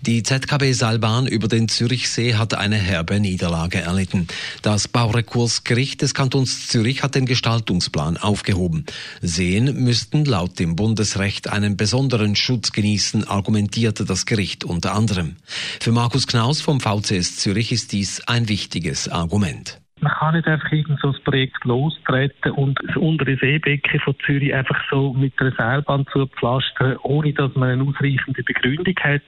Die ZKB Seilbahn über den Zürichsee hat eine herbe Niederlage erlitten. Das Baurekursgericht des Kantons Zürich hat den Gestaltungsplan aufgehoben. Seen müssten laut dem Bundesrecht einen besonderen Schutz genießen, argumentierte das Gericht unter anderem. Für Markus Knaus vom VCS Zürich ist dies ein wichtiges Argument. Man kann nicht einfach irgend so ein Projekt lostreten und das untere Seebecken von Zürich einfach so mit einer Seilbahn zu pflastern, ohne dass man eine ausreichende Begründung hat.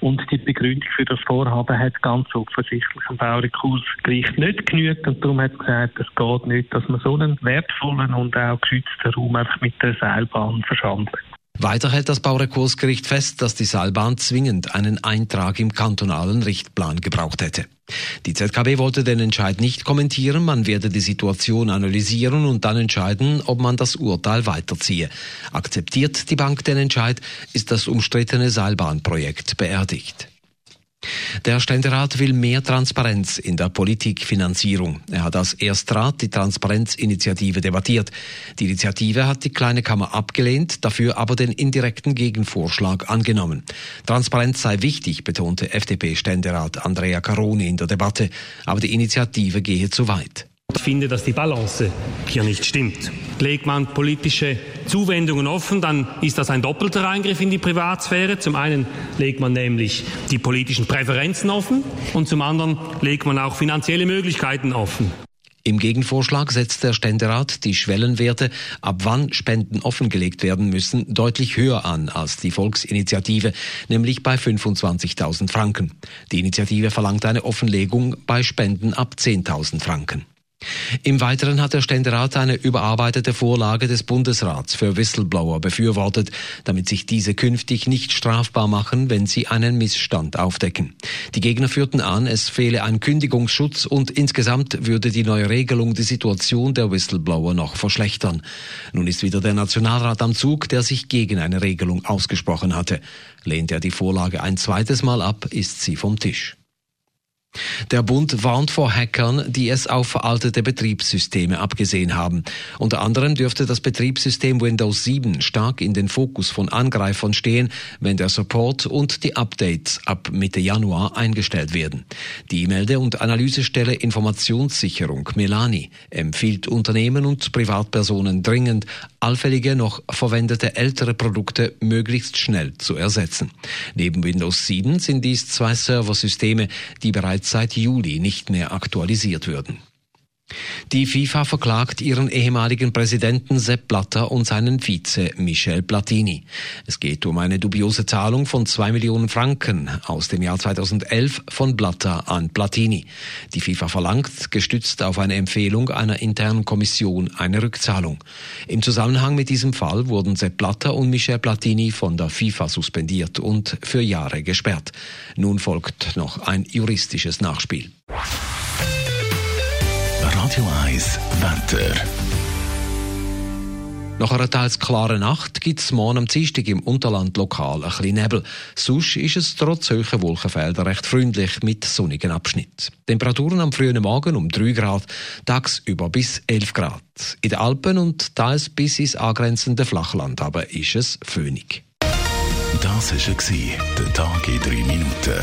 Und die Begründung für das Vorhaben hat ganz offensichtlich im Baurekursgericht nicht genügt. Und darum hat es gesagt, es geht nicht, dass man so einen wertvollen und auch geschützten Raum einfach mit der Seilbahn verschandelt. Weiter hält das Baurekursgericht fest, dass die Seilbahn zwingend einen Eintrag im kantonalen Richtplan gebraucht hätte. Die ZKB wollte den Entscheid nicht kommentieren, man werde die Situation analysieren und dann entscheiden, ob man das Urteil weiterziehe. Akzeptiert die Bank den Entscheid, ist das umstrittene Seilbahnprojekt beerdigt. Der Ständerat will mehr Transparenz in der Politikfinanzierung. Er hat als Erstrat die Transparenzinitiative debattiert. Die Initiative hat die kleine Kammer abgelehnt, dafür aber den indirekten Gegenvorschlag angenommen. Transparenz sei wichtig, betonte FDP-Ständerat Andrea Caroni in der Debatte, aber die Initiative gehe zu weit. Ich finde, dass die Balance hier nicht stimmt. Legt man politische Zuwendungen offen, dann ist das ein doppelter Eingriff in die Privatsphäre. Zum einen legt man nämlich die politischen Präferenzen offen und zum anderen legt man auch finanzielle Möglichkeiten offen. Im Gegenvorschlag setzt der Ständerat die Schwellenwerte, ab wann Spenden offengelegt werden müssen, deutlich höher an als die Volksinitiative, nämlich bei 25.000 Franken. Die Initiative verlangt eine Offenlegung bei Spenden ab 10.000 Franken. Im Weiteren hat der Ständerat eine überarbeitete Vorlage des Bundesrats für Whistleblower befürwortet, damit sich diese künftig nicht strafbar machen, wenn sie einen Missstand aufdecken. Die Gegner führten an, es fehle ein Kündigungsschutz und insgesamt würde die neue Regelung die Situation der Whistleblower noch verschlechtern. Nun ist wieder der Nationalrat am Zug, der sich gegen eine Regelung ausgesprochen hatte. Lehnt er die Vorlage ein zweites Mal ab, ist sie vom Tisch. Der Bund warnt vor Hackern, die es auf veraltete Betriebssysteme abgesehen haben. Unter anderem dürfte das Betriebssystem Windows 7 stark in den Fokus von Angreifern stehen, wenn der Support und die Updates ab Mitte Januar eingestellt werden. Die Melde- und Analysestelle Informationssicherung Melani empfiehlt Unternehmen und Privatpersonen dringend, allfällige noch verwendete ältere Produkte möglichst schnell zu ersetzen. Neben Windows 7 sind dies zwei Serversysteme, die bereits seit Juli nicht mehr aktualisiert würden. Die FIFA verklagt ihren ehemaligen Präsidenten Sepp Blatter und seinen Vize Michel Platini. Es geht um eine dubiose Zahlung von zwei Millionen Franken aus dem Jahr 2011 von Blatter an Platini. Die FIFA verlangt, gestützt auf eine Empfehlung einer internen Kommission, eine Rückzahlung. Im Zusammenhang mit diesem Fall wurden Sepp Blatter und Michel Platini von der FIFA suspendiert und für Jahre gesperrt. Nun folgt noch ein juristisches Nachspiel. Radio 1 Wetter. Nach einer teils klaren Nacht gibt es morgen am Dienstag im Unterland lokal ein bisschen Nebel. Sonst ist es trotz hoher Wolkenfelder recht freundlich mit sonnigen Abschnitten. Temperaturen am frühen Morgen um 3 Grad, tagsüber bis 11 Grad. In den Alpen und teils bis ins angrenzende Flachland aber ist es föhnig. Das war der Tag in 3 Minuten.